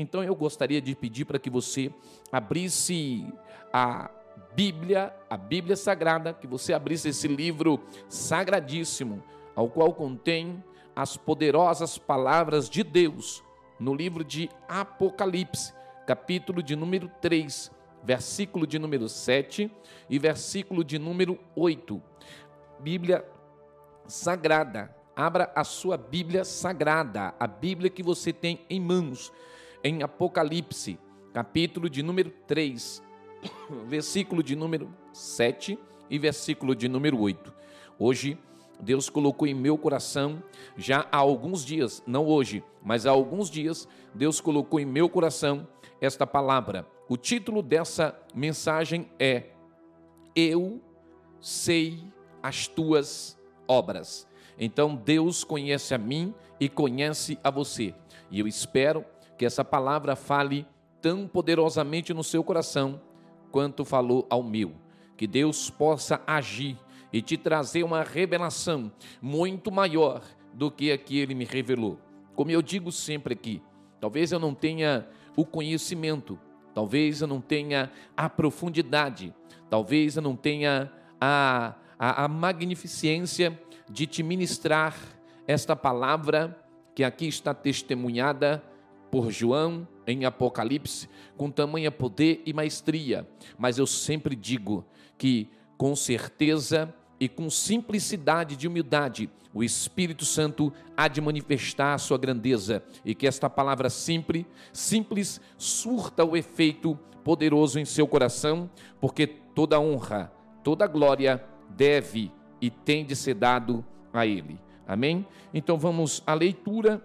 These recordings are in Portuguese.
Então eu gostaria de pedir para que você abrisse a Bíblia, a Bíblia Sagrada, que você abrisse esse livro sagradíssimo, ao qual contém as poderosas palavras de Deus, no livro de Apocalipse, capítulo de número 3, versículo de número 7 e versículo de número 8. Bíblia Sagrada. Abra a sua Bíblia Sagrada, a Bíblia que você tem em mãos, em Apocalipse, capítulo de número 3, versículo de número 7 e versículo de número 8. Hoje, Deus colocou em meu coração, já há alguns dias, não hoje, mas há alguns dias, Deus colocou em meu coração esta palavra. O título dessa mensagem é Eu sei as tuas obras. Então Deus conhece a mim e conhece a você. E eu espero que essa palavra fale tão poderosamente no seu coração quanto falou ao meu. Que Deus possa agir e te trazer uma revelação muito maior do que a que ele me revelou. Como eu digo sempre aqui, talvez eu não tenha o conhecimento, talvez eu não tenha a profundidade, talvez eu não tenha a, a, a magnificência de te ministrar esta palavra que aqui está testemunhada por João em Apocalipse com tamanha poder e maestria, mas eu sempre digo que com certeza e com simplicidade de humildade, o Espírito Santo há de manifestar a sua grandeza e que esta palavra simples, simples surta o efeito poderoso em seu coração, porque toda honra, toda glória deve e tem de ser dado a ele. Amém? Então vamos à leitura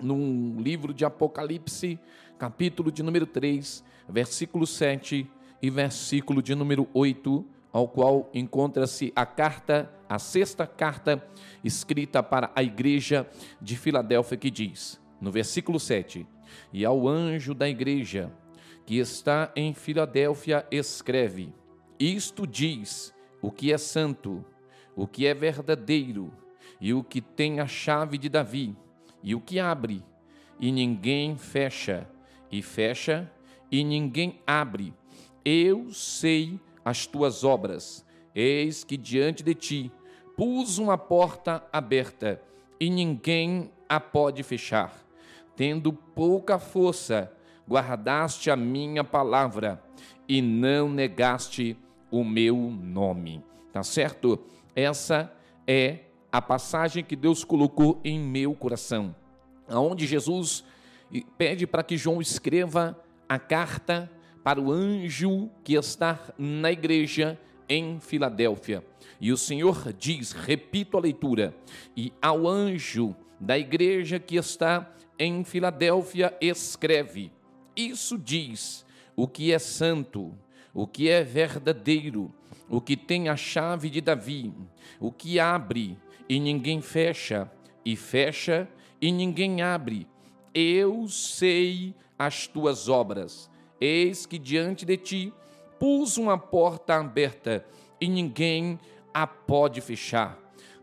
no livro de Apocalipse, capítulo de número 3, versículo 7 e versículo de número 8, ao qual encontra-se a carta, a sexta carta escrita para a igreja de Filadélfia, que diz, no versículo 7: E ao anjo da igreja que está em Filadélfia, escreve: Isto diz o que é santo, o que é verdadeiro e o que tem a chave de Davi e o que abre, e ninguém fecha, e fecha, e ninguém abre. Eu sei as tuas obras. Eis que diante de ti pus uma porta aberta, e ninguém a pode fechar. Tendo pouca força, guardaste a minha palavra e não negaste o meu nome. Tá certo? Essa é a passagem que Deus colocou em meu coração, aonde Jesus pede para que João escreva a carta para o anjo que está na igreja em Filadélfia. E o Senhor diz, repito a leitura, e ao anjo da igreja que está em Filadélfia escreve: Isso diz o que é santo, o que é verdadeiro, o que tem a chave de Davi, o que abre e ninguém fecha, e fecha e ninguém abre. Eu sei as tuas obras. Eis que diante de ti pus uma porta aberta e ninguém a pode fechar.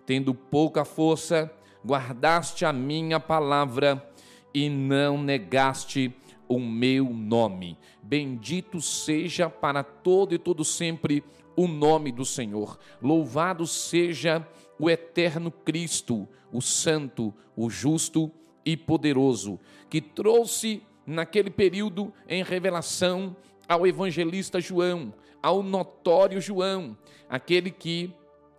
Tendo pouca força, guardaste a minha palavra e não negaste o meu nome. Bendito seja para todo e todo sempre o nome do Senhor. Louvado seja o eterno Cristo, o santo, o justo e poderoso, que trouxe naquele período em revelação ao evangelista João, ao notório João, aquele que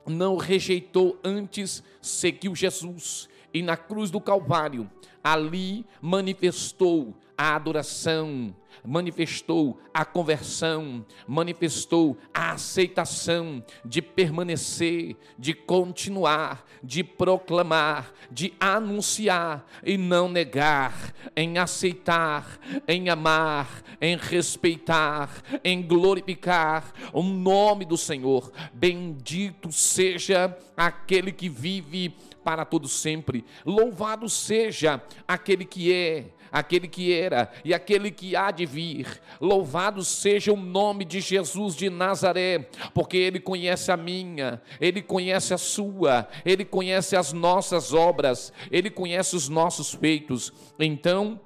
não rejeitou antes, seguiu Jesus e na cruz do Calvário, ali manifestou a adoração, manifestou a conversão, manifestou a aceitação de permanecer, de continuar, de proclamar, de anunciar e não negar, em aceitar, em amar, em respeitar, em glorificar o nome do Senhor. Bendito seja aquele que vive para todo sempre. Louvado seja aquele que é aquele que era e aquele que há de vir. Louvado seja o nome de Jesus de Nazaré, porque ele conhece a minha, ele conhece a sua, ele conhece as nossas obras, ele conhece os nossos feitos. Então,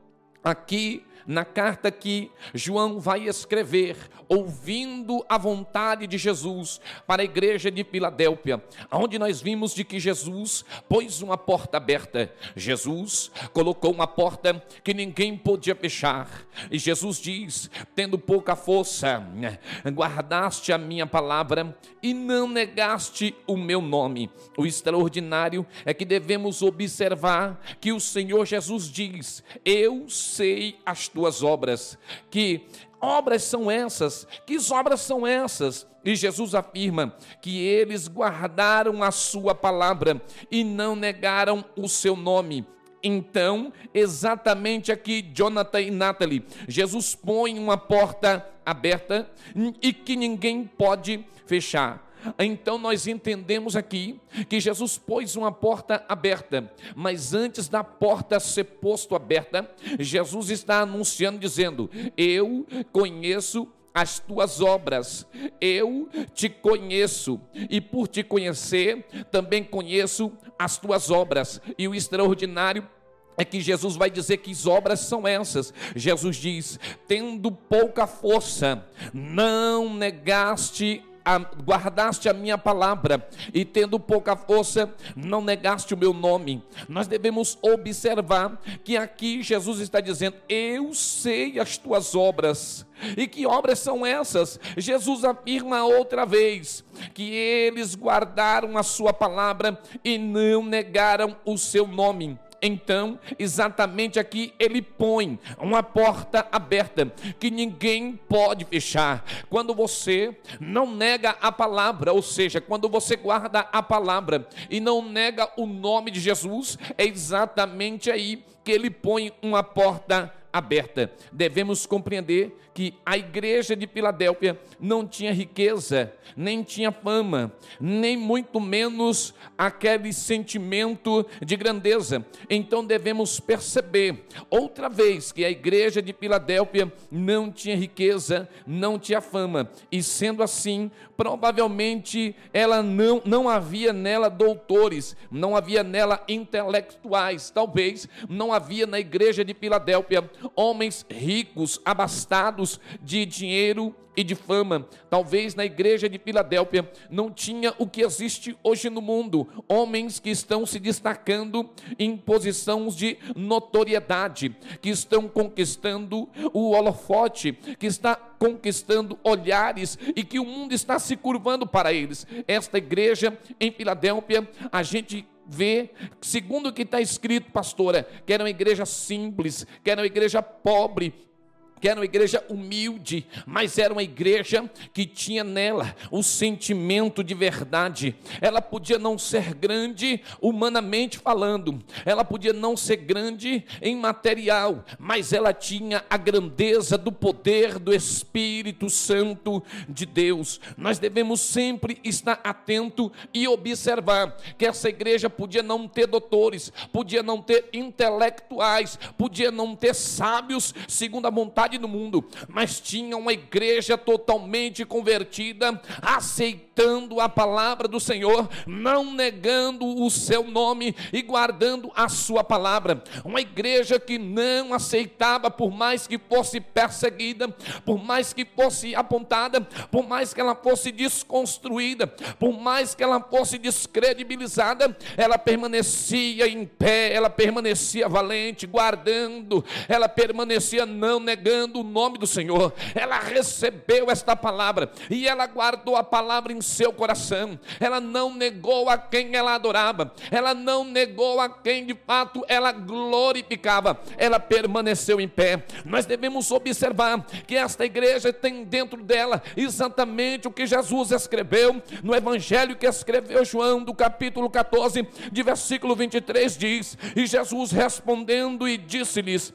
aqui na carta que João vai escrever, ouvindo a vontade de Jesus para a igreja de Filadélfia, onde nós vimos de que Jesus pôs uma porta aberta. Jesus colocou uma porta que ninguém podia fechar. E Jesus diz: tendo pouca força, guardaste a minha palavra e não negaste o meu nome. O extraordinário é que devemos observar que o Senhor Jesus diz: Eu sei as tuas obras. Que obras são essas? Que obras são essas? E Jesus afirma que eles guardaram a sua palavra e não negaram o seu nome. Então, exatamente aqui, Jonathan e Natalie, Jesus põe uma porta aberta e que ninguém pode fechar. Então nós entendemos aqui que Jesus pôs uma porta aberta, mas antes da porta ser posto aberta, Jesus está anunciando dizendo: "Eu conheço as tuas obras. Eu te conheço e por te conhecer, também conheço as tuas obras." E o extraordinário é que Jesus vai dizer que as obras são essas. Jesus diz: tendo pouca força, não negaste a, guardaste a minha palavra e tendo pouca força, não negaste o meu nome. Nós devemos observar que aqui Jesus está dizendo: Eu sei as tuas obras. E que obras são essas? Jesus afirma outra vez que eles guardaram a sua palavra e não negaram o seu nome. Então, exatamente aqui ele põe uma porta aberta que ninguém pode fechar. Quando você não nega a palavra, ou seja, quando você guarda a palavra e não nega o nome de Jesus, é exatamente aí que ele põe uma porta aberta. Devemos compreender que a igreja de Filadélfia não tinha riqueza, nem tinha fama, nem muito menos aquele sentimento de grandeza. Então devemos perceber outra vez que a igreja de Filadélfia não tinha riqueza, não tinha fama, e sendo assim, provavelmente ela não não havia nela doutores, não havia nela intelectuais, talvez não havia na igreja de Filadélfia homens ricos, abastados de dinheiro e de fama. Talvez na igreja de Filadélfia não tinha o que existe hoje no mundo: homens que estão se destacando em posições de notoriedade, que estão conquistando o holofote, que está conquistando olhares e que o mundo está se curvando para eles. Esta igreja em Filadélfia, a gente vê, segundo o que está escrito, pastora, que era uma igreja simples, que era uma igreja pobre, que era uma igreja humilde, mas era uma igreja que tinha nela o sentimento de verdade. Ela podia não ser grande humanamente falando, ela podia não ser grande em material, mas ela tinha a grandeza do poder do Espírito Santo de Deus. Nós devemos sempre estar atento e observar que essa igreja podia não ter doutores, podia não ter intelectuais, podia não ter sábios segundo a vontade no mundo, mas tinha uma igreja totalmente convertida, aceitando a palavra do Senhor, não negando o seu nome e guardando a sua palavra. Uma igreja que não aceitava, por mais que fosse perseguida, por mais que fosse apontada, por mais que ela fosse desconstruída, por mais que ela fosse descredibilizada, ela permanecia em pé, ela permanecia valente, guardando, ela permanecia não negando o nome do Senhor. Ela recebeu esta palavra e ela guardou a palavra em seu coração. Ela não negou a quem ela adorava. Ela não negou a quem de fato ela glorificava. Ela permaneceu em pé. Nós devemos observar que esta igreja tem dentro dela exatamente o que Jesus escreveu no evangelho que escreveu João do capítulo 14, de versículo 23 diz: "E Jesus respondendo e disse-lhes: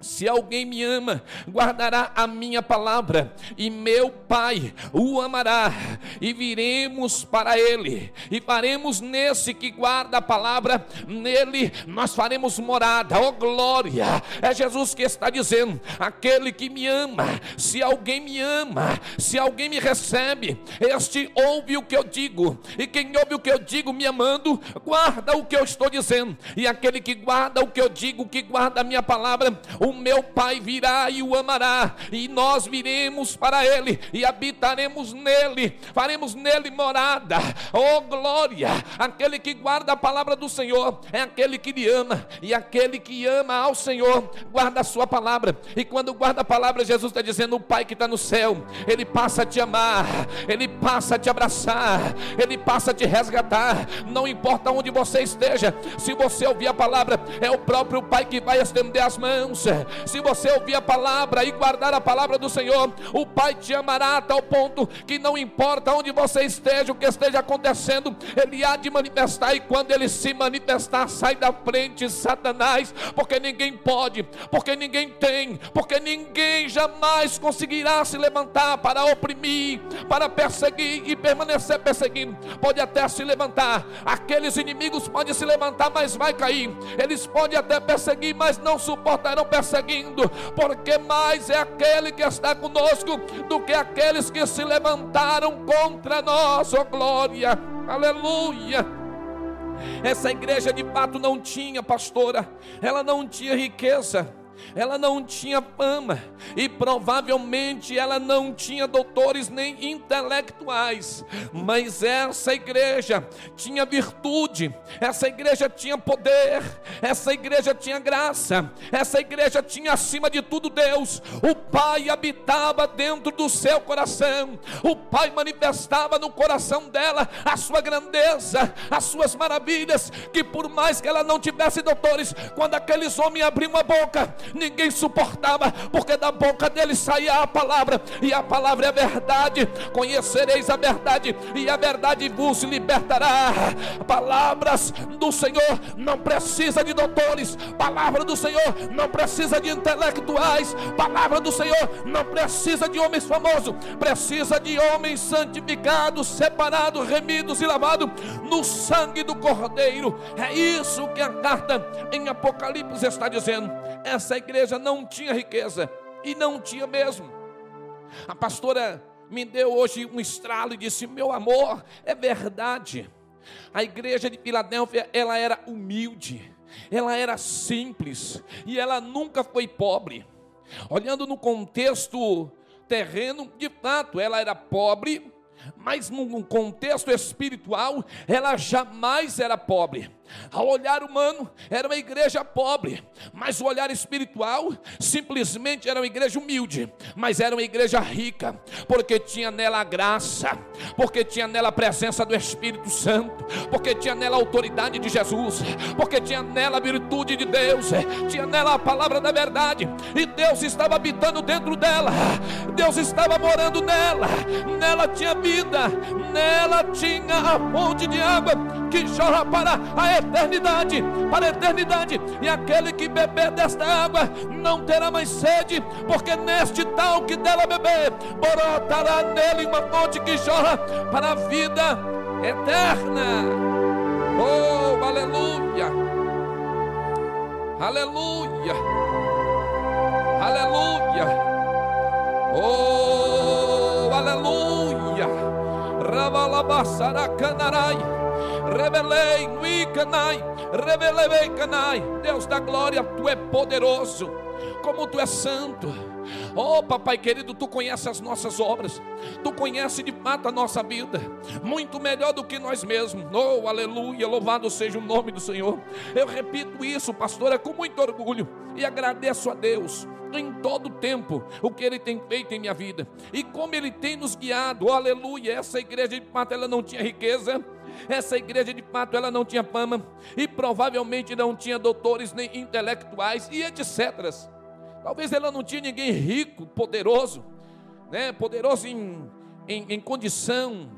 se alguém me ama, guardará a minha palavra, e meu Pai o amará, e viremos para ele, e faremos nesse que guarda a palavra, nele nós faremos morada, oh glória! É Jesus que está dizendo: aquele que me ama, se alguém me ama, se alguém me recebe, este ouve o que eu digo, e quem ouve o que eu digo me amando, guarda o que eu estou dizendo, e aquele que guarda o que eu digo, que guarda a minha palavra, o meu Pai virá e o amará, e nós viremos para ele e habitaremos nele, faremos nele morada. Oh glória! Aquele que guarda a palavra do Senhor é aquele que lhe ama, e aquele que ama ao Senhor guarda a sua palavra. E quando guarda a palavra, Jesus está dizendo: o Pai que está no céu, ele passa a te amar, ele passa a te abraçar, ele passa a te resgatar. Não importa onde você esteja, se você ouvir a palavra, é o próprio Pai que vai estender as mãos. Se você ouvir a palavra e guardar a palavra do Senhor, o Pai te amará a tal ponto que não importa onde você esteja, o que esteja acontecendo, Ele há de manifestar. E quando Ele se manifestar, sai da frente, Satanás, porque ninguém pode, porque ninguém tem, porque ninguém jamais conseguirá se levantar para oprimir, para perseguir e permanecer perseguindo. Pode até se levantar, aqueles inimigos podem se levantar, mas vai cair. Eles podem até perseguir, mas não suportarão perseguindo, porque mais é aquele que está conosco do que aqueles que se levantaram contra nós. Oh glória, aleluia. Essa igreja de fato não tinha pastora, ela não tinha riqueza, ela não tinha fama e provavelmente ela não tinha doutores nem intelectuais, mas essa igreja tinha virtude, essa igreja tinha poder, essa igreja tinha graça, essa igreja tinha acima de tudo Deus. O Pai habitava dentro do seu coração, o Pai manifestava no coração dela a sua grandeza, as suas maravilhas, que por mais que ela não tivesse doutores, quando aqueles homens abriam a boca, ninguém suportava, porque da boca dele saía a palavra, e a palavra é verdade. Conhecereis a verdade, e a verdade vos libertará. Palavras do Senhor não precisa de doutores, palavra do Senhor não precisa de intelectuais, palavra do Senhor não precisa de homens famosos, precisa de homens santificados, separados, remidos e lavados no sangue do Cordeiro. É isso que a carta em Apocalipse está dizendo. Essa igreja não tinha riqueza e não tinha mesmo. A pastora me deu hoje um estralo e disse: "Meu amor, é verdade. A igreja de Filadélfia, ela era humilde, ela era simples e ela nunca foi pobre. Olhando no contexto terreno, de fato, ela era pobre, mas num contexto espiritual, ela jamais era pobre. Ao olhar humano, era uma igreja pobre, mas o olhar espiritual simplesmente era uma igreja humilde, mas era uma igreja rica, porque tinha nela a graça, porque tinha nela a presença do Espírito Santo, porque tinha nela a autoridade de Jesus, porque tinha nela a virtude de Deus, tinha nela a palavra da verdade, e Deus estava habitando dentro dela, Deus estava morando nela, nela tinha vida, nela tinha a fonte de água que jorra para a eternidade, para a eternidade. E aquele que beber desta água não terá mais sede, porque neste tal que dela beber, brotará nele uma fonte que jorra para a vida eterna. Oh, aleluia! Aleluia! Aleluia! Oh, aleluia! Ravalabasaracanarai. Revelei, Nuicanai, revelei, Canai. Deus da glória, tu é poderoso, como tu é santo. Oh, papai querido, tu conhece as nossas obras, tu conhece de fato a nossa vida, muito melhor do que nós mesmos. Oh, aleluia, louvado seja o nome do Senhor. Eu repito isso, pastora, com muito orgulho e agradeço a Deus em todo tempo o que Ele tem feito em minha vida e como Ele tem nos guiado. Oh, aleluia, essa igreja de fato ela não tinha riqueza essa igreja de fato ela não tinha fama e provavelmente não tinha doutores nem intelectuais e etc. Talvez ela não tinha ninguém rico, poderoso, né? poderoso em, em, em condição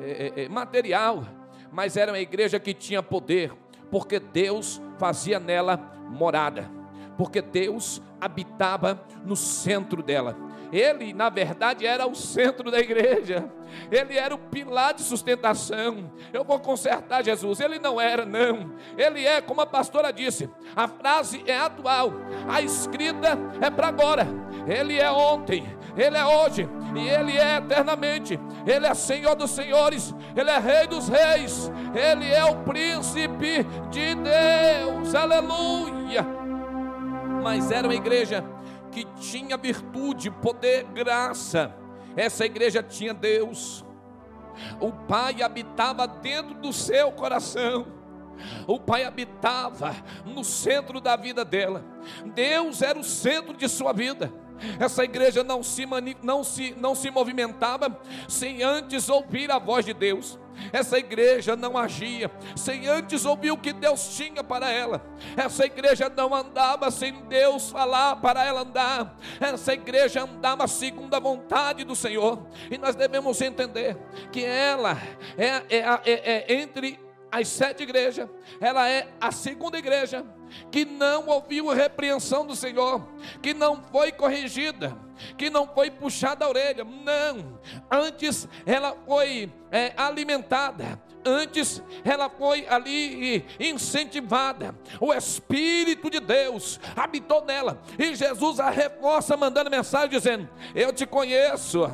é, é, material, mas era uma igreja que tinha poder, porque Deus fazia nela morada, porque Deus habitava no centro dela. Ele, na verdade, era o centro da igreja. Ele era o pilar de sustentação. Eu vou consertar Jesus. Ele não era, não. Ele é, como a pastora disse, a frase é atual, a escrita é para agora. Ele é ontem, ele é hoje e ele é eternamente. Ele é Senhor dos senhores, ele é Rei dos reis, ele é o príncipe de Deus. Aleluia. mas era uma igreja que tinha virtude, poder, graça. Essa igreja tinha Deus. O Pai habitava dentro do seu coração. O Pai habitava no centro da vida dela. Deus era o centro de sua vida. Essa igreja não se, não, se, não se movimentava sem antes ouvir a voz de Deus. Essa igreja não agia sem antes ouvir o que Deus tinha para ela. Essa igreja não andava sem Deus falar para ela andar. Essa igreja andava segundo a vontade do Senhor. E nós devemos entender que ela é, é, é, é entre as sete igrejas, ela é a segunda igreja que não ouviu a repreensão do Senhor, que não foi corrigida, que não foi puxada a orelha, não, antes ela foi é, alimentada, antes ela foi ali incentivada. O Espírito de Deus habitou nela. E Jesus a reforça mandando mensagem dizendo: Eu te conheço,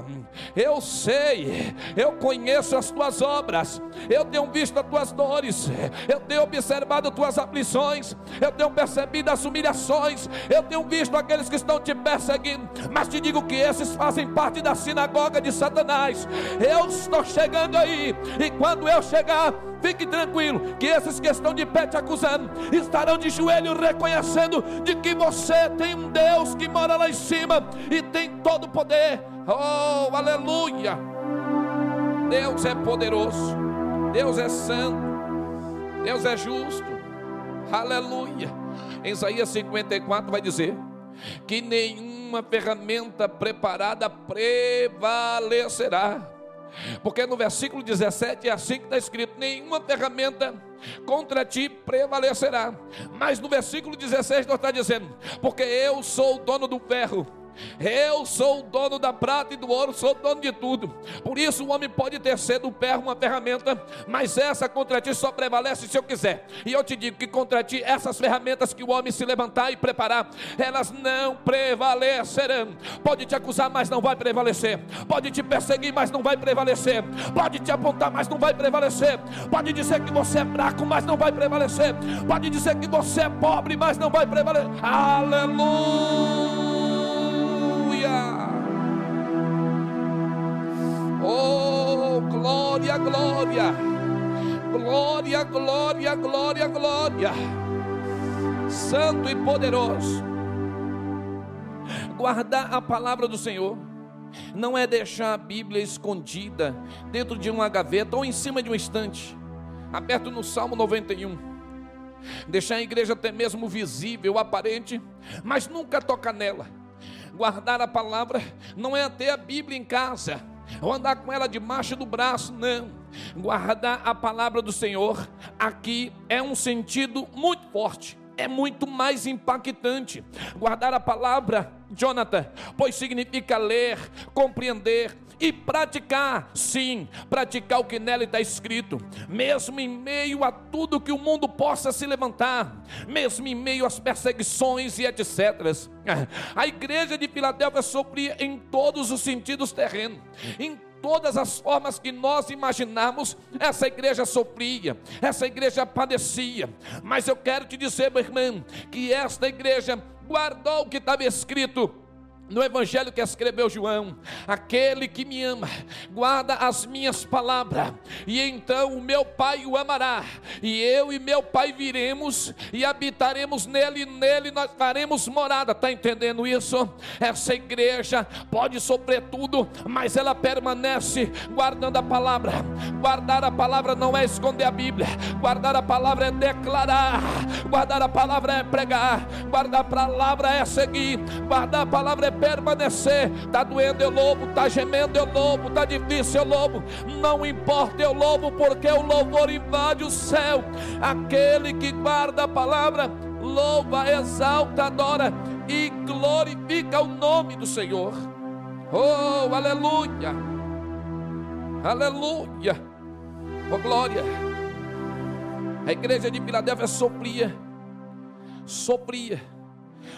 eu sei, eu conheço as tuas obras, eu tenho visto as tuas dores, eu tenho observado as tuas aflições, eu tenho percebido as humilhações, eu tenho visto aqueles que estão te perseguindo, mas te digo que esses fazem parte da sinagoga de Satanás. Eu estou chegando aí, e quando eu chegar, fique tranquilo, que esses que estão de pé te acusando, estarão de joelho reconhecendo de que você tem um Deus que mora lá em cima e tem todo o poder. Oh, aleluia! Deus é poderoso, Deus é santo, Deus é justo. Aleluia. Em Isaías 54 vai dizer que nenhuma ferramenta preparada prevalecerá porque no versículo 17 é assim que está escrito: nenhuma ferramenta contra ti prevalecerá. Mas no versículo 16 nós está dizendo: porque eu sou o dono do ferro eu sou o dono da prata e do ouro, sou o dono de tudo. Por isso o homem pode ter cedo o pé uma ferramenta, mas essa contra ti só prevalece se eu quiser. E eu te digo que contra ti essas ferramentas que o homem se levantar e preparar, elas não prevalecerão. Pode te acusar, mas não vai prevalecer. Pode te perseguir, mas não vai prevalecer. Pode te apontar, mas não vai prevalecer. Pode dizer que você é fraco, mas não vai prevalecer. Pode dizer que você é pobre, mas não vai prevalecer. Aleluia. Oh, glória, glória. Glória, glória, glória, glória. Santo e poderoso. Guardar a palavra do Senhor não é deixar a Bíblia escondida dentro de uma gaveta ou em cima de um estante, aberto no Salmo 91. Deixar a igreja até mesmo visível, aparente, mas nunca tocar nela. Guardar a palavra não é ter a Bíblia em casa, ou andar com ela debaixo do braço, não. Guardar a palavra do Senhor aqui é um sentido muito forte é muito mais impactante. Guardar a palavra, Jonathan, pois significa ler, compreender e praticar, sim, praticar o que nela está escrito, mesmo em meio a tudo que o mundo possa se levantar, mesmo em meio às perseguições e etc. A igreja de Filadélfia sofria em todos os sentidos terrenos, em todas as formas que nós imaginamos, essa igreja sofria, essa igreja padecia. Mas eu quero te dizer, meu irmão, que esta igreja guardou o que estava escrito no evangelho que escreveu João, aquele que me ama, guarda as minhas palavras, e então o meu Pai o amará, e eu e meu Pai viremos e habitaremos nele, e nele nós faremos morada. Está entendendo isso? Essa igreja pode sofrer tudo, mas ela permanece guardando a palavra. Guardar a palavra não é esconder a Bíblia, guardar a palavra é declarar, guardar a palavra é pregar, guardar a palavra é seguir, guardar a palavra é permanecer. Está doendo, eu louvo, está gemendo, eu louvo, está difícil, eu louvo. Não importa, eu louvo, porque o louvor invade o céu. Aquele que guarda a palavra, louva, exalta, adora e glorifica o nome do Senhor. Oh, aleluia! Aleluia! Oh, glória! A igreja de Filadélfia sofria, sofria,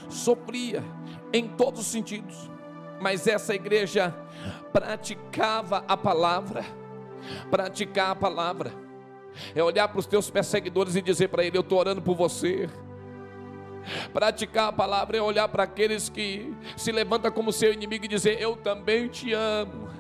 sofria em todos os sentidos. Mas essa igreja praticava a palavra, praticar a palavra, é olhar para os teus perseguidores e dizer para ele: Eu estou orando por você. Praticar a palavra é olhar para aqueles que se levantam como seu inimigo e dizer: Eu também te amo,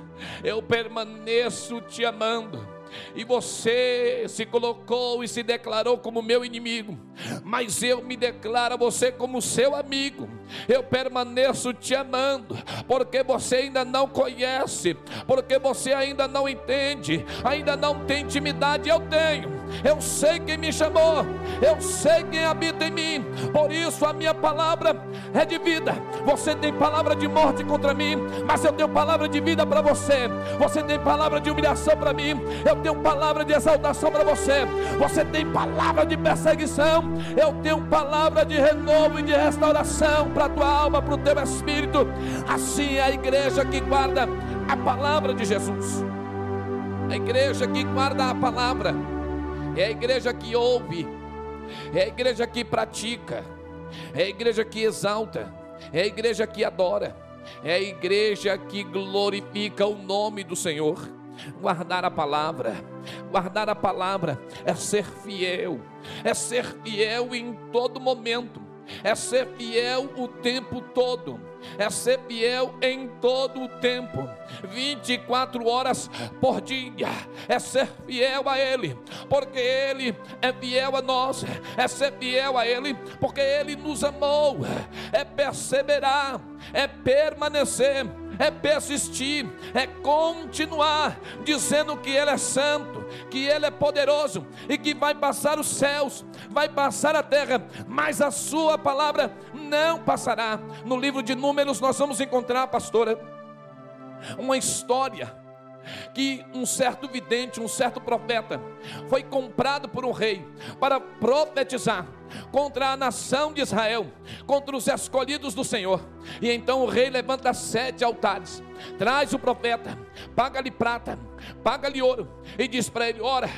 eu permaneço te amando e você se colocou e se declarou como meu inimigo, mas eu me declaro a você como seu amigo. Eu permaneço te amando, porque você ainda não conhece, porque você ainda não entende, ainda não tem intimidade. Eu tenho. Eu sei quem me chamou, eu sei quem habita em mim. Por isso a minha palavra é de vida. Você tem palavra de morte contra mim, mas eu tenho palavra de vida para você. Você tem palavra de humilhação para mim, eu tenho palavra de exaltação para você. Você tem palavra de perseguição, eu tenho palavra de renovo e de restauração para a tua alma, para o teu espírito. Assim é a igreja que guarda a palavra de Jesus. A igreja que guarda a palavra é a igreja que ouve, é a igreja que pratica, é a igreja que exalta, é a igreja que adora, é a igreja que glorifica o nome do Senhor. Guardar a palavra, guardar a palavra é ser fiel, é ser fiel em todo momento, é ser fiel o tempo todo. É ser fiel em todo o tempo, 24 horas por dia, é ser fiel a Ele, porque Ele é fiel a nós, é ser fiel a Ele, porque Ele nos amou, é perseverar, é permanecer é persistir, é continuar dizendo que Ele é santo, que Ele é poderoso e que vai passar os céus, vai passar a terra, mas a Sua palavra não passará. No livro de Números nós vamos encontrar, pastora, uma história que um certo vidente, um certo profeta, foi comprado por um rei para profetizar contra a nação de Israel, contra os escolhidos do Senhor. E então o rei levanta sete altares, traz o profeta, paga-lhe prata, paga-lhe ouro, e diz para ele: Ora,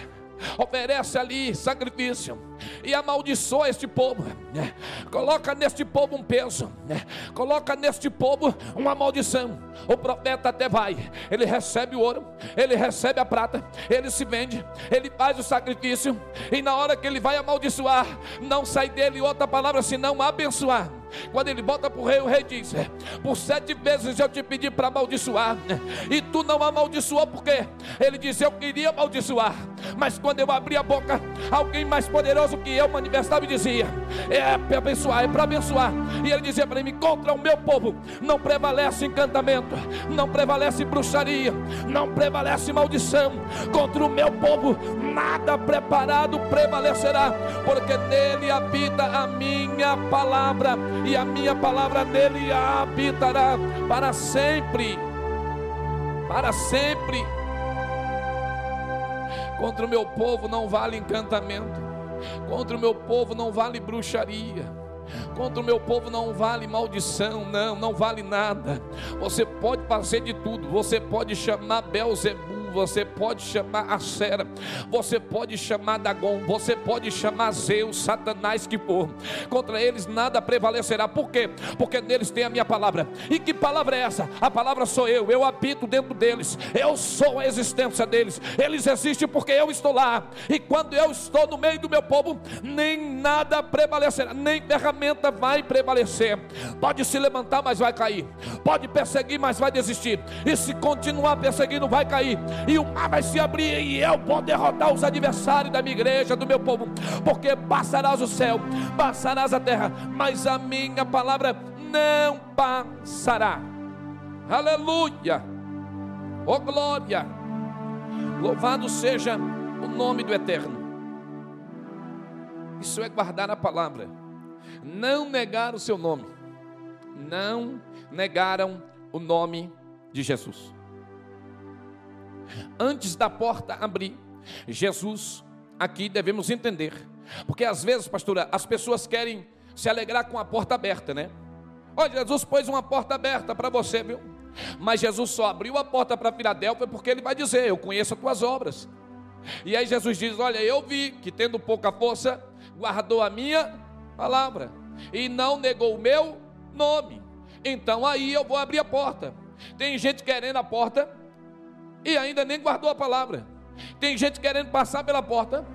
oferece ali sacrifício e amaldiçoa este povo. Né? Coloca neste povo um peso, né? coloca neste povo uma maldição. O profeta até vai, ele recebe o ouro, ele recebe a prata, ele se vende, ele faz o sacrifício, e na hora que ele vai amaldiçoar, não sai dele outra palavra senão abençoar. Quando ele volta para o rei, o rei diz: é, Por sete vezes eu te pedi para amaldiçoar, e tu não amaldiçoou, porque ele disse: Eu queria amaldiçoar, mas quando eu abri a boca, alguém mais poderoso que eu manifestava e dizia: É para abençoar, é para abençoar. E ele dizia para mim: Contra o meu povo não prevalece encantamento, não prevalece bruxaria, não prevalece maldição. Contra o meu povo nada preparado prevalecerá, porque nele habita a minha palavra e a minha palavra nele habitará para sempre. Para sempre. Contra o meu povo não vale encantamento, contra o meu povo não vale bruxaria. Contra o meu povo não vale maldição, não, não vale nada. Você pode fazer de tudo, você pode chamar Belzebu, você pode chamar a Sera, você pode chamar Dagon, você pode chamar Zeus, Satanás que for. Contra eles nada prevalecerá. Por quê? Porque neles tem a minha palavra. E que palavra é essa? A palavra sou eu, eu habito dentro deles. Eu sou a existência deles. Eles existem porque eu estou lá. E quando eu estou no meio do meu povo, nem nada prevalecerá, nem ferramenta vai prevalecer. Pode se levantar, mas vai cair. Pode perseguir, mas vai desistir. E se continuar perseguindo, vai cair e o mar vai se abrir, e eu vou derrotar os adversários da minha igreja, do meu povo, porque passarás o céu, passarás a terra, mas a minha palavra não passará. Aleluia! Oh glória! Louvado seja o nome do Eterno. Isso é guardar a palavra, não negar o seu nome. Não negaram o nome de Jesus antes da porta abrir. Jesus, aqui devemos entender, porque às vezes, pastora, as pessoas querem se alegrar com a porta aberta, né? Olha, Jesus pôs uma porta aberta para você, viu? Mas Jesus só abriu a porta para Filadélfia porque ele vai dizer: Eu conheço as tuas obras. E aí Jesus diz: Olha, eu vi que tendo pouca força, guardou a minha palavra e não negou o meu nome. Então aí eu vou abrir a porta. Tem gente querendo a porta e ainda nem guardou a palavra. Tem gente querendo passar pela porta,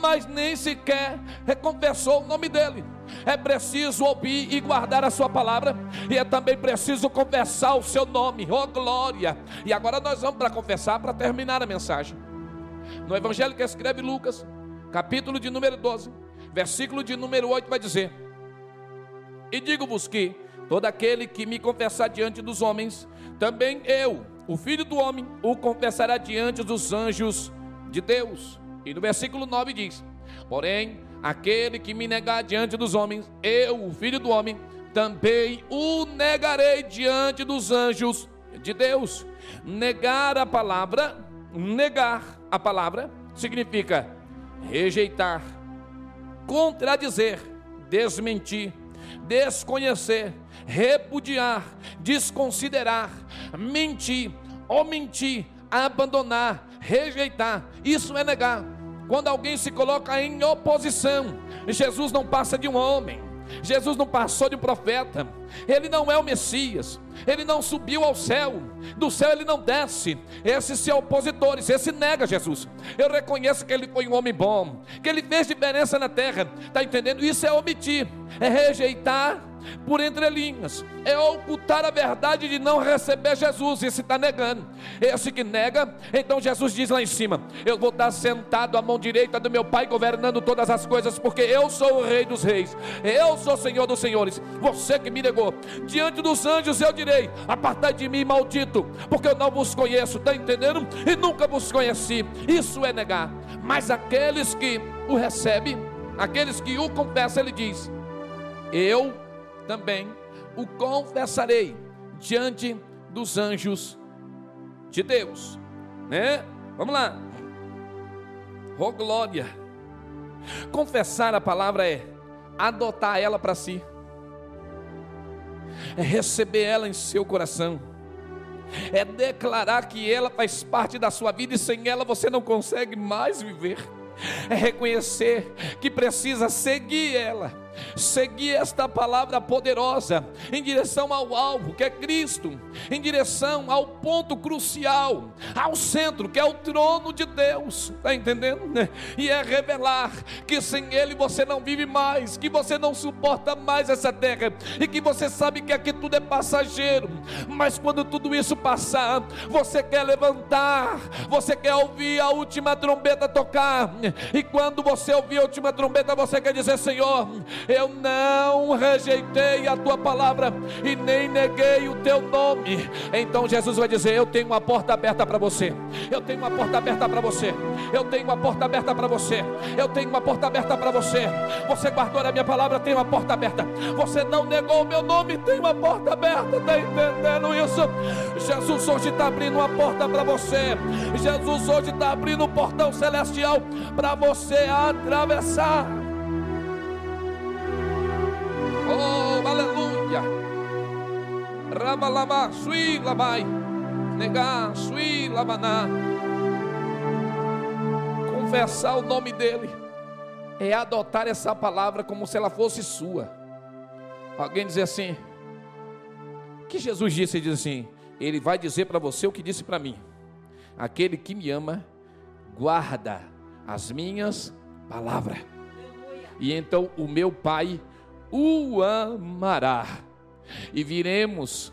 mas nem sequer reconversou o nome dele. é preciso ouvir e guardar a sua palavra, e é também preciso confessar o seu nome, oh glória. E agora nós vamos para confessar para terminar a mensagem. No Evangelho que escreve Lucas, capítulo de número 12, versículo de número 8, vai dizer: E digo-vos que todo aquele que me confessar diante dos homens, também eu, o filho do homem, o confessará diante dos anjos de Deus. E no versículo 9 diz: Porém, aquele que me negar diante dos homens, eu, o filho do homem, também o negarei diante dos anjos de Deus. Negar a palavra, negar a palavra, significa rejeitar, contradizer, desmentir, desconhecer, repudiar, desconsiderar, mentir, omitir, abandonar, rejeitar. Isso é negar. Quando alguém se coloca em oposição, Jesus não passa de um homem. Jesus não passou de um profeta, ele não é o Messias, ele não subiu ao céu, do céu ele não desce. Esses são opositores, esse nega Jesus. Eu reconheço que ele foi um homem bom, que ele fez diferença na terra, está entendendo? Isso é omitir, é rejeitar por entre linhas, é ocultar a verdade de não receber Jesus, e se está negando. Esse que nega, então Jesus diz lá em cima: Eu vou estar sentado à mão direita do meu Pai, governando todas as coisas, porque eu sou o Rei dos Reis, eu sou o Senhor dos Senhores. Você que me negou, diante dos anjos eu direi: Apartai de mim, maldito, porque eu não vos conheço, está entendendo? E nunca vos conheci. Isso é negar. Mas aqueles que o recebem, aqueles que o confessam, ele diz: Eu também o confessarei diante dos anjos de Deus, né? Vamos lá. Oh glória. Confessar a palavra é adotar ela para si. É receber ela em seu coração. É declarar que ela faz parte da sua vida e sem ela você não consegue mais viver. É reconhecer que precisa seguir ela seguir esta palavra poderosa em direção ao alvo, que é Cristo, em direção ao ponto crucial, ao centro, que é o trono de Deus, está entendendo? E é revelar que sem Ele você não vive mais, que você não suporta mais essa terra, e que você sabe que aqui tudo é passageiro, mas quando tudo isso passar, você quer levantar, você quer ouvir a última trombeta tocar, e quando você ouvir a última trombeta, você quer dizer: Senhor, eu não rejeitei a tua palavra e nem neguei o teu nome. Então Jesus vai dizer: Eu tenho uma porta aberta para você. Eu tenho uma porta aberta para você. Eu tenho uma porta aberta para você. Eu tenho uma porta aberta para você. Você guardou a minha palavra, tem uma porta aberta. Você não negou o meu nome, tem uma porta aberta. Está entendendo isso? Jesus hoje está abrindo uma porta para você. Jesus hoje está abrindo um portão celestial para você atravessar. Oh, aleluia. Rabalaba, sui labai. Negar, sui labaná. Confessar o nome dele é adotar essa palavra como se ela fosse sua. Alguém dizer assim, que Jesus disse, ele diz assim, ele vai dizer para você o que disse para mim. Aquele que me ama, guarda as minhas palavras. E então o meu Pai o amará. E viremos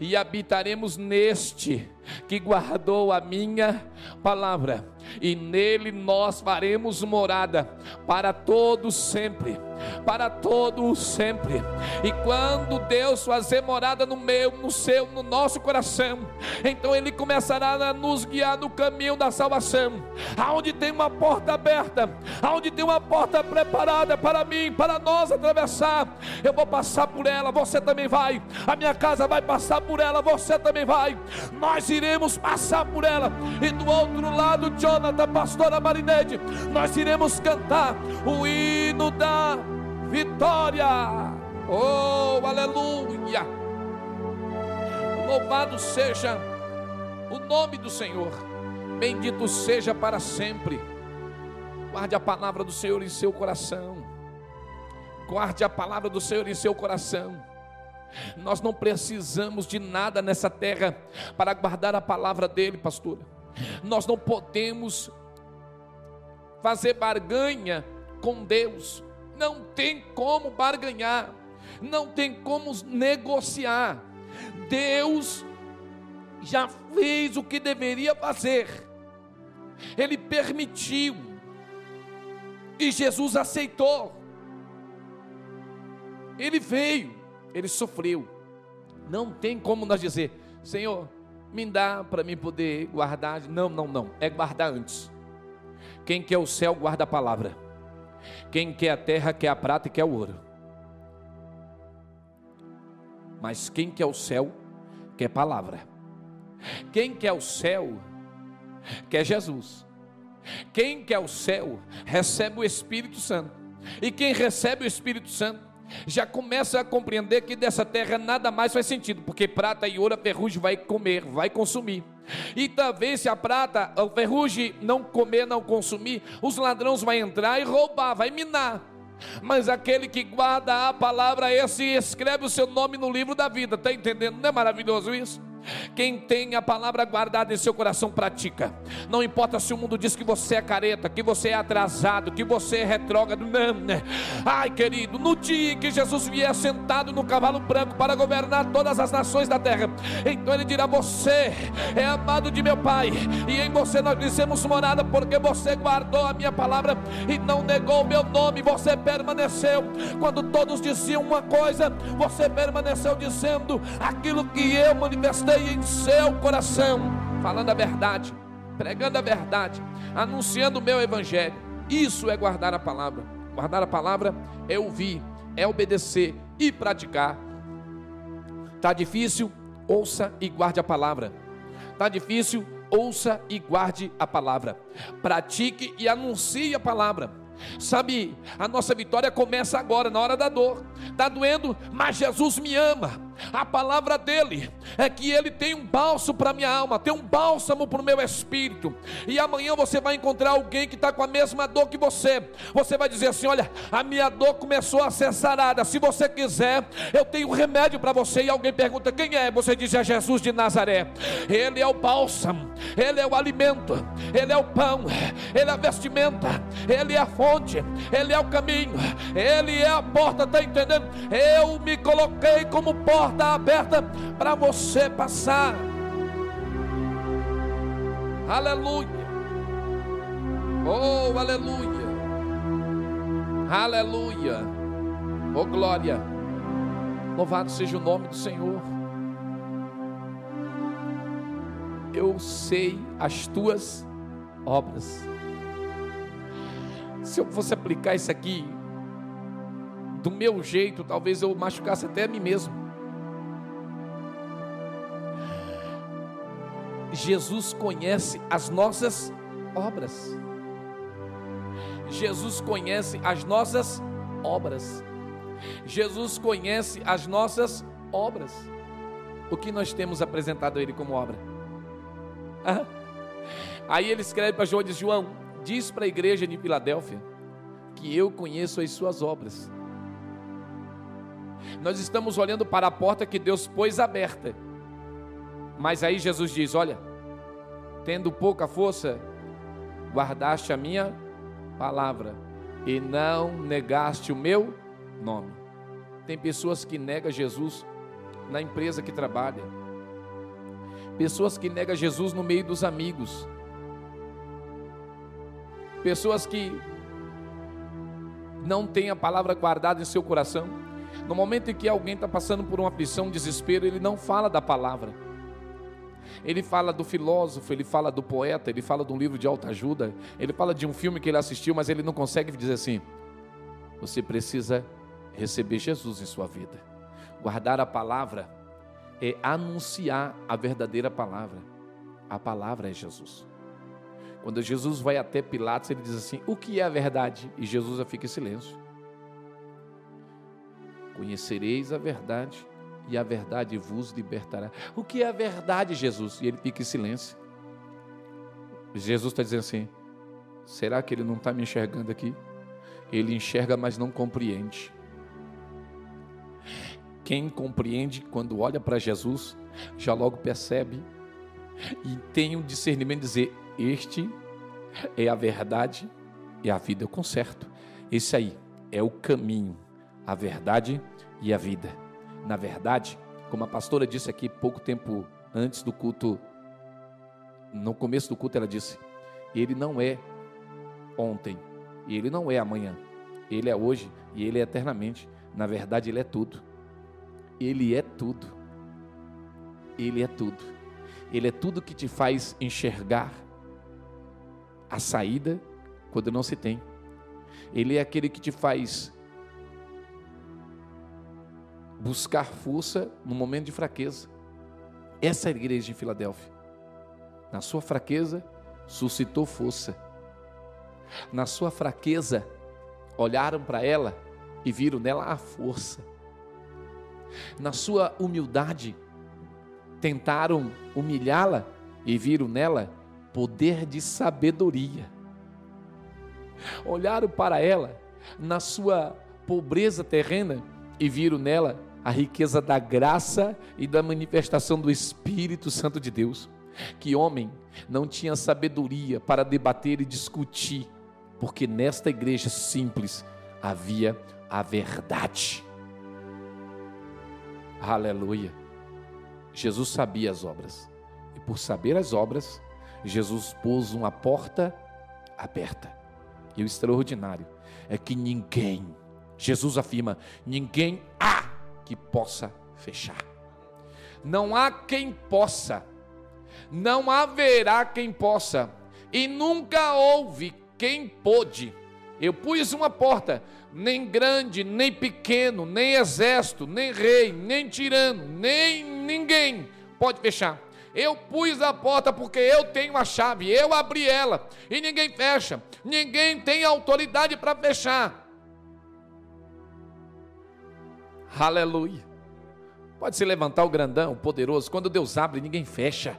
e habitaremos neste que guardou a minha palavra, e nele nós faremos morada para todos sempre, para todos sempre. E quando Deus fazer morada no meu, no seu, no nosso coração, então ele começará a nos guiar no caminho da salvação. Aonde tem uma porta aberta, aonde tem uma porta preparada para mim, para nós atravessar, eu vou passar por ela, você também vai. A minha casa vai passar por ela, você também vai. Nós iremos passar por ela. E do outro lado, Jonathan, pastora Marinete, nós iremos cantar o hino da vitória. Oh, aleluia! Louvado seja o nome do Senhor, bendito seja para sempre. Guarde a palavra do Senhor em seu coração. Guarde a palavra do Senhor em seu coração. Nós não precisamos de nada nessa terra para guardar a palavra dele, pastor. Nós não podemos fazer barganha com Deus. Não tem como barganhar, não tem como negociar. Deus já fez o que deveria fazer, Ele permitiu, e Jesus aceitou. Ele veio, ele sofreu. Não tem como nós dizer, Senhor, me dá para mim poder guardar. Não, não, não. É guardar antes. Quem quer o céu, guarda a palavra. Quem quer a terra, quer a prata e quer o ouro. Mas quem quer o céu, quer palavra. Quem quer o céu, quer Jesus. Quem quer o céu, recebe o Espírito Santo. E quem recebe o Espírito Santo, já começa a compreender que dessa terra nada mais faz sentido, porque prata e ouro a ferrugem vai comer, vai consumir. E talvez se a prata, a ferrugem não comer, não consumir, os ladrões vão entrar e roubar, vai minar. Mas aquele que guarda a palavra, esse escreve o seu nome no livro da vida, está entendendo? Não é maravilhoso isso? Quem tem a palavra guardada em seu coração pratica. Não importa se o mundo diz que você é careta, que você é atrasado, que você é retrógrado. Não. Ai, querido, no dia que Jesus vier sentado no cavalo branco para governar todas as nações da terra, então ele dirá: Você é amado de meu Pai, e em você nós dissemos morada, porque você guardou a minha palavra e não negou o meu nome. Você permaneceu. Quando todos diziam uma coisa, você permaneceu dizendo aquilo que eu manifestei em seu coração, falando a verdade, pregando a verdade, anunciando o meu evangelho. Isso é guardar a palavra. Guardar a palavra é ouvir, é obedecer e praticar. Tá difícil? Ouça e guarde a palavra. Tá difícil? Ouça e guarde a palavra. Pratique e anuncie a palavra. Sabe, a nossa vitória começa agora, na hora da dor. Está doendo, mas Jesus me ama. A palavra dele é que ele tem um bálsamo para minha alma, tem um bálsamo para o meu espírito. E amanhã você vai encontrar alguém que está com a mesma dor que você. Você vai dizer assim: Olha, a minha dor começou a ser sarada. Se você quiser, eu tenho um remédio para você. E alguém pergunta: Quem é? Você diz: É Jesus de Nazaré. Ele é o bálsamo, ele é o alimento, ele é o pão, ele é a vestimenta, ele é a fonte, ele é o caminho, ele é a porta. Está entendendo? Eu me coloquei como porta porta aberta para você passar. Aleluia. Oh, aleluia. Aleluia. Oh, glória. Louvado seja o nome do Senhor. Eu sei as tuas obras. Se eu fosse aplicar isso aqui do meu jeito, talvez eu machucasse até a mim mesmo. Jesus conhece as nossas obras. Jesus conhece as nossas obras. Jesus conhece as nossas obras. O que nós temos apresentado a Ele como obra? Ah. Aí ele escreve para João e diz: João, diz para a igreja de Filadélfia que eu conheço as suas obras. Nós estamos olhando para a porta que Deus pôs aberta mas aí Jesus diz: Olha, tendo pouca força, guardaste a minha palavra e não negaste o meu nome. Tem pessoas que negam Jesus na empresa que trabalha, pessoas que negam Jesus no meio dos amigos, pessoas que não têm a palavra guardada em seu coração. No momento em que alguém está passando por uma aflição, um desespero, ele não fala da palavra. Ele fala do filósofo, ele fala do poeta, ele fala de um livro de autoajuda, ele fala de um filme que ele assistiu, mas ele não consegue dizer assim: você precisa receber Jesus em sua vida. Guardar a palavra é anunciar a verdadeira palavra. A palavra é Jesus. Quando Jesus vai até Pilatos, ele diz assim: O que é a verdade? E Jesus fica em silêncio. Conhecereis a verdade e a verdade vos libertará. O que é a verdade, Jesus? E ele fica em silêncio. Jesus está dizendo assim: será que ele não está me enxergando aqui? Ele enxerga, mas não compreende. Quem compreende, quando olha para Jesus, já logo percebe e tem o um discernimento de dizer: Este é a verdade e a vida. Eu conserto. Esse aí é o caminho, a verdade e a vida. Na verdade, como a pastora disse aqui pouco tempo antes do culto, no começo do culto ela disse: Ele não é ontem, ele não é amanhã. Ele é hoje e ele é eternamente. Na verdade, ele é tudo. Ele é tudo. Ele é tudo. Ele é tudo que te faz enxergar a saída quando não se tem. Ele é aquele que te faz buscar força no momento de fraqueza. Essa é a igreja de Filadélfia. Na sua fraqueza, suscitou força. Na sua fraqueza, olharam para ela e viram nela a força. Na sua humildade, tentaram humilhá-la e viram nela poder de sabedoria. Olharam para ela na sua pobreza terrena e viram nela a riqueza da graça e da manifestação do Espírito Santo de Deus. Que homem não tinha sabedoria para debater e discutir, porque nesta igreja simples havia a verdade. Aleluia. Jesus sabia as obras, e por saber as obras, Jesus pôs uma porta aberta. E o extraordinário é que ninguém, Jesus afirma, ninguém há que possa fechar. Não há quem possa, não haverá quem possa, e nunca houve quem pôde. Eu pus uma porta, nem grande, nem pequeno, nem exército, nem rei, nem tirano, nem ninguém pode fechar. Eu pus a porta porque eu tenho a chave, eu abri ela e ninguém fecha, ninguém tem autoridade para fechar. Aleluia. Pode se levantar o grandão, o poderoso, quando Deus abre, ninguém fecha.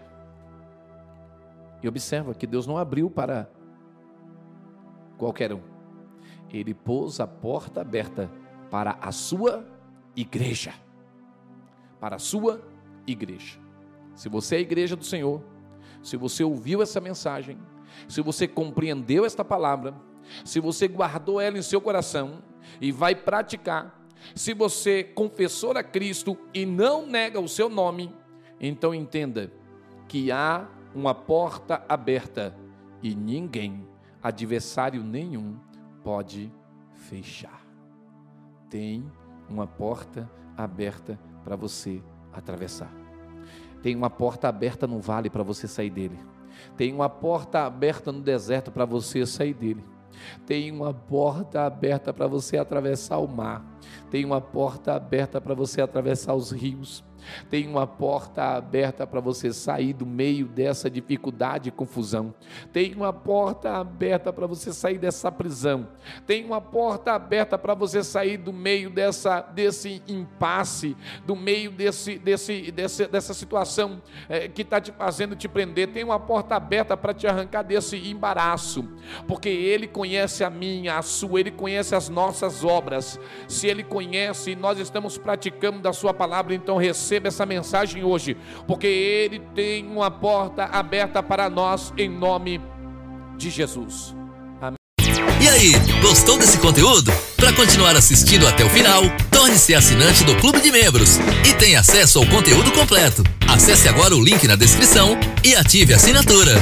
E observa que Deus não abriu para qualquer um. Ele pôs a porta aberta para a sua igreja. Para a sua igreja. Se você é a igreja do Senhor, se você ouviu essa mensagem, se você compreendeu esta palavra, se você guardou ela em seu coração e vai praticar, se você confessou a Cristo e não nega o seu nome, então entenda que há uma porta aberta e ninguém, adversário nenhum, pode fechar. Tem uma porta aberta para você atravessar. Tem uma porta aberta no vale para você sair dele. Tem uma porta aberta no deserto para você sair dele. Tem uma porta aberta para você atravessar o mar. Tem uma porta aberta para você atravessar os rios. Tem uma porta aberta para você sair do meio dessa dificuldade e confusão. Tem uma porta aberta para você sair dessa prisão. Tem uma porta aberta para você sair do meio dessa, desse impasse, do meio desse, desse, desse dessa situação é, que está te fazendo te prender. Tem uma porta aberta para te arrancar desse embaraço, porque Ele conhece a minha, a sua, Ele conhece as nossas obras. Se Ele conhece e nós estamos praticando da Sua palavra, então receba receba essa mensagem hoje, porque Ele tem uma porta aberta para nós em nome de Jesus. Amém. E aí, gostou desse conteúdo? Para continuar assistindo até o final, torne-se assinante do Clube de Membros e tenha acesso ao conteúdo completo. Acesse agora o link na descrição e ative a assinatura.